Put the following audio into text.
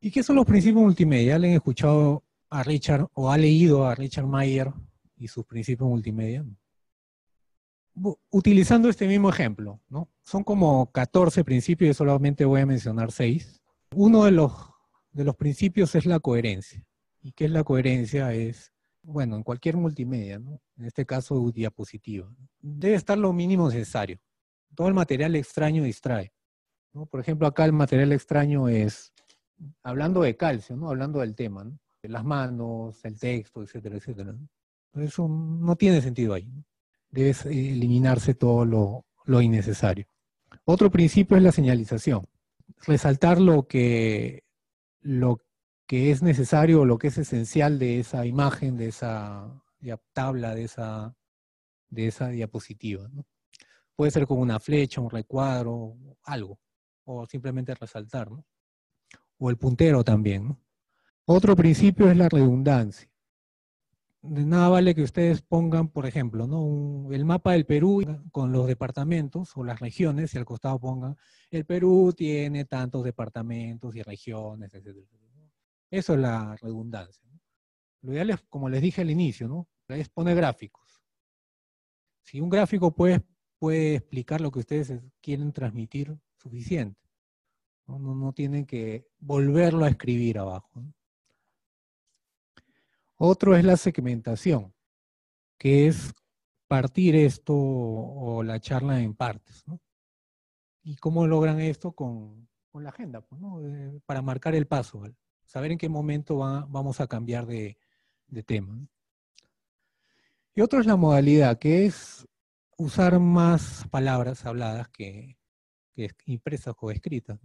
¿Y qué son los principios multimedia? ¿Le han escuchado a Richard o ha leído a Richard Mayer y sus principios multimedia? Utilizando este mismo ejemplo, ¿no? Son como 14 principios y solamente voy a mencionar 6. Uno de los, de los principios es la coherencia. ¿Y qué es la coherencia? Es, bueno, en cualquier multimedia, ¿no? En este caso, diapositiva. Debe estar lo mínimo necesario. Todo el material extraño distrae. ¿no? Por ejemplo, acá el material extraño es, hablando de calcio, ¿no? Hablando del tema, ¿no? las manos, el texto, etcétera, etcétera. Eso no tiene sentido ahí. Debe eliminarse todo lo, innecesario. Otro principio es la señalización. Resaltar lo que, lo que es necesario o lo que es esencial de esa imagen, de esa tabla, de esa, de esa diapositiva. Puede ser con una flecha, un recuadro, algo. O simplemente resaltar. ¿no? O el puntero también. Otro principio es la redundancia. De nada vale que ustedes pongan, por ejemplo, ¿no? el mapa del Perú con los departamentos o las regiones y al costado pongan, el Perú tiene tantos departamentos y regiones, etc. Eso es la redundancia. Lo ideal es, como les dije al inicio, ¿no? es poner gráficos. Si un gráfico puede, puede explicar lo que ustedes quieren transmitir, suficiente. No, no tienen que volverlo a escribir abajo. Otro es la segmentación, que es partir esto o la charla en partes. ¿Y cómo logran esto con, la agenda? Pues, ¿no? Eh, para marcar el paso, saber en qué momento vamos a cambiar de, tema. Y otro es la modalidad, que es usar más palabras habladas que, que impresas o escritas.